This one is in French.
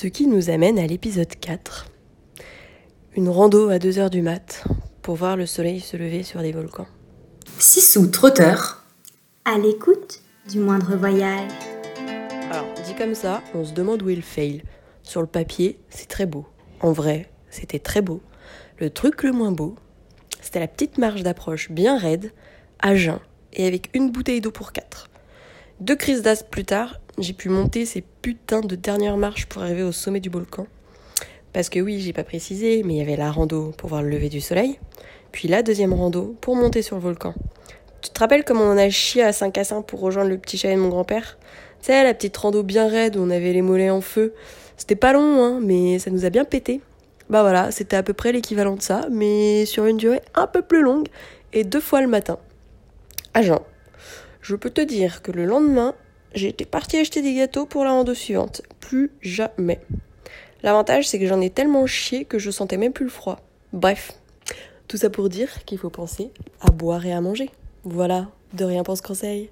Ce qui nous amène à l'épisode 4. Une rando à 2h du mat pour voir le soleil se lever sur des volcans. Sissou trotteur. À l'écoute du moindre voyage. Alors, dit comme ça, on se demande où est le fail. Sur le papier, c'est très beau. En vrai, c'était très beau. Le truc le moins beau, c'était la petite marge d'approche bien raide, à jeun, et avec une bouteille d'eau pour quatre. Deux crises d'as plus tard, j'ai pu monter ces putains de dernières marches pour arriver au sommet du volcan. Parce que oui, j'ai pas précisé, mais il y avait la rando pour voir le lever du soleil, puis la deuxième rando pour monter sur le volcan. Tu te rappelles comment on a chié à Saint-Cassin pour rejoindre le petit chalet de mon grand-père? Tu sais, la petite rando bien raide où on avait les mollets en feu. C'était pas long, hein, mais ça nous a bien pété. Bah voilà, c'était à peu près l'équivalent de ça, mais sur une durée un peu plus longue et deux fois le matin. Agent, je peux te dire que le lendemain, été partie acheter des gâteaux pour la rando suivante. Plus jamais. L'avantage, c'est que j'en ai tellement chié que je sentais même plus le froid. Bref, tout ça pour dire qu'il faut penser à boire et à manger. Voilà, de rien pense conseil.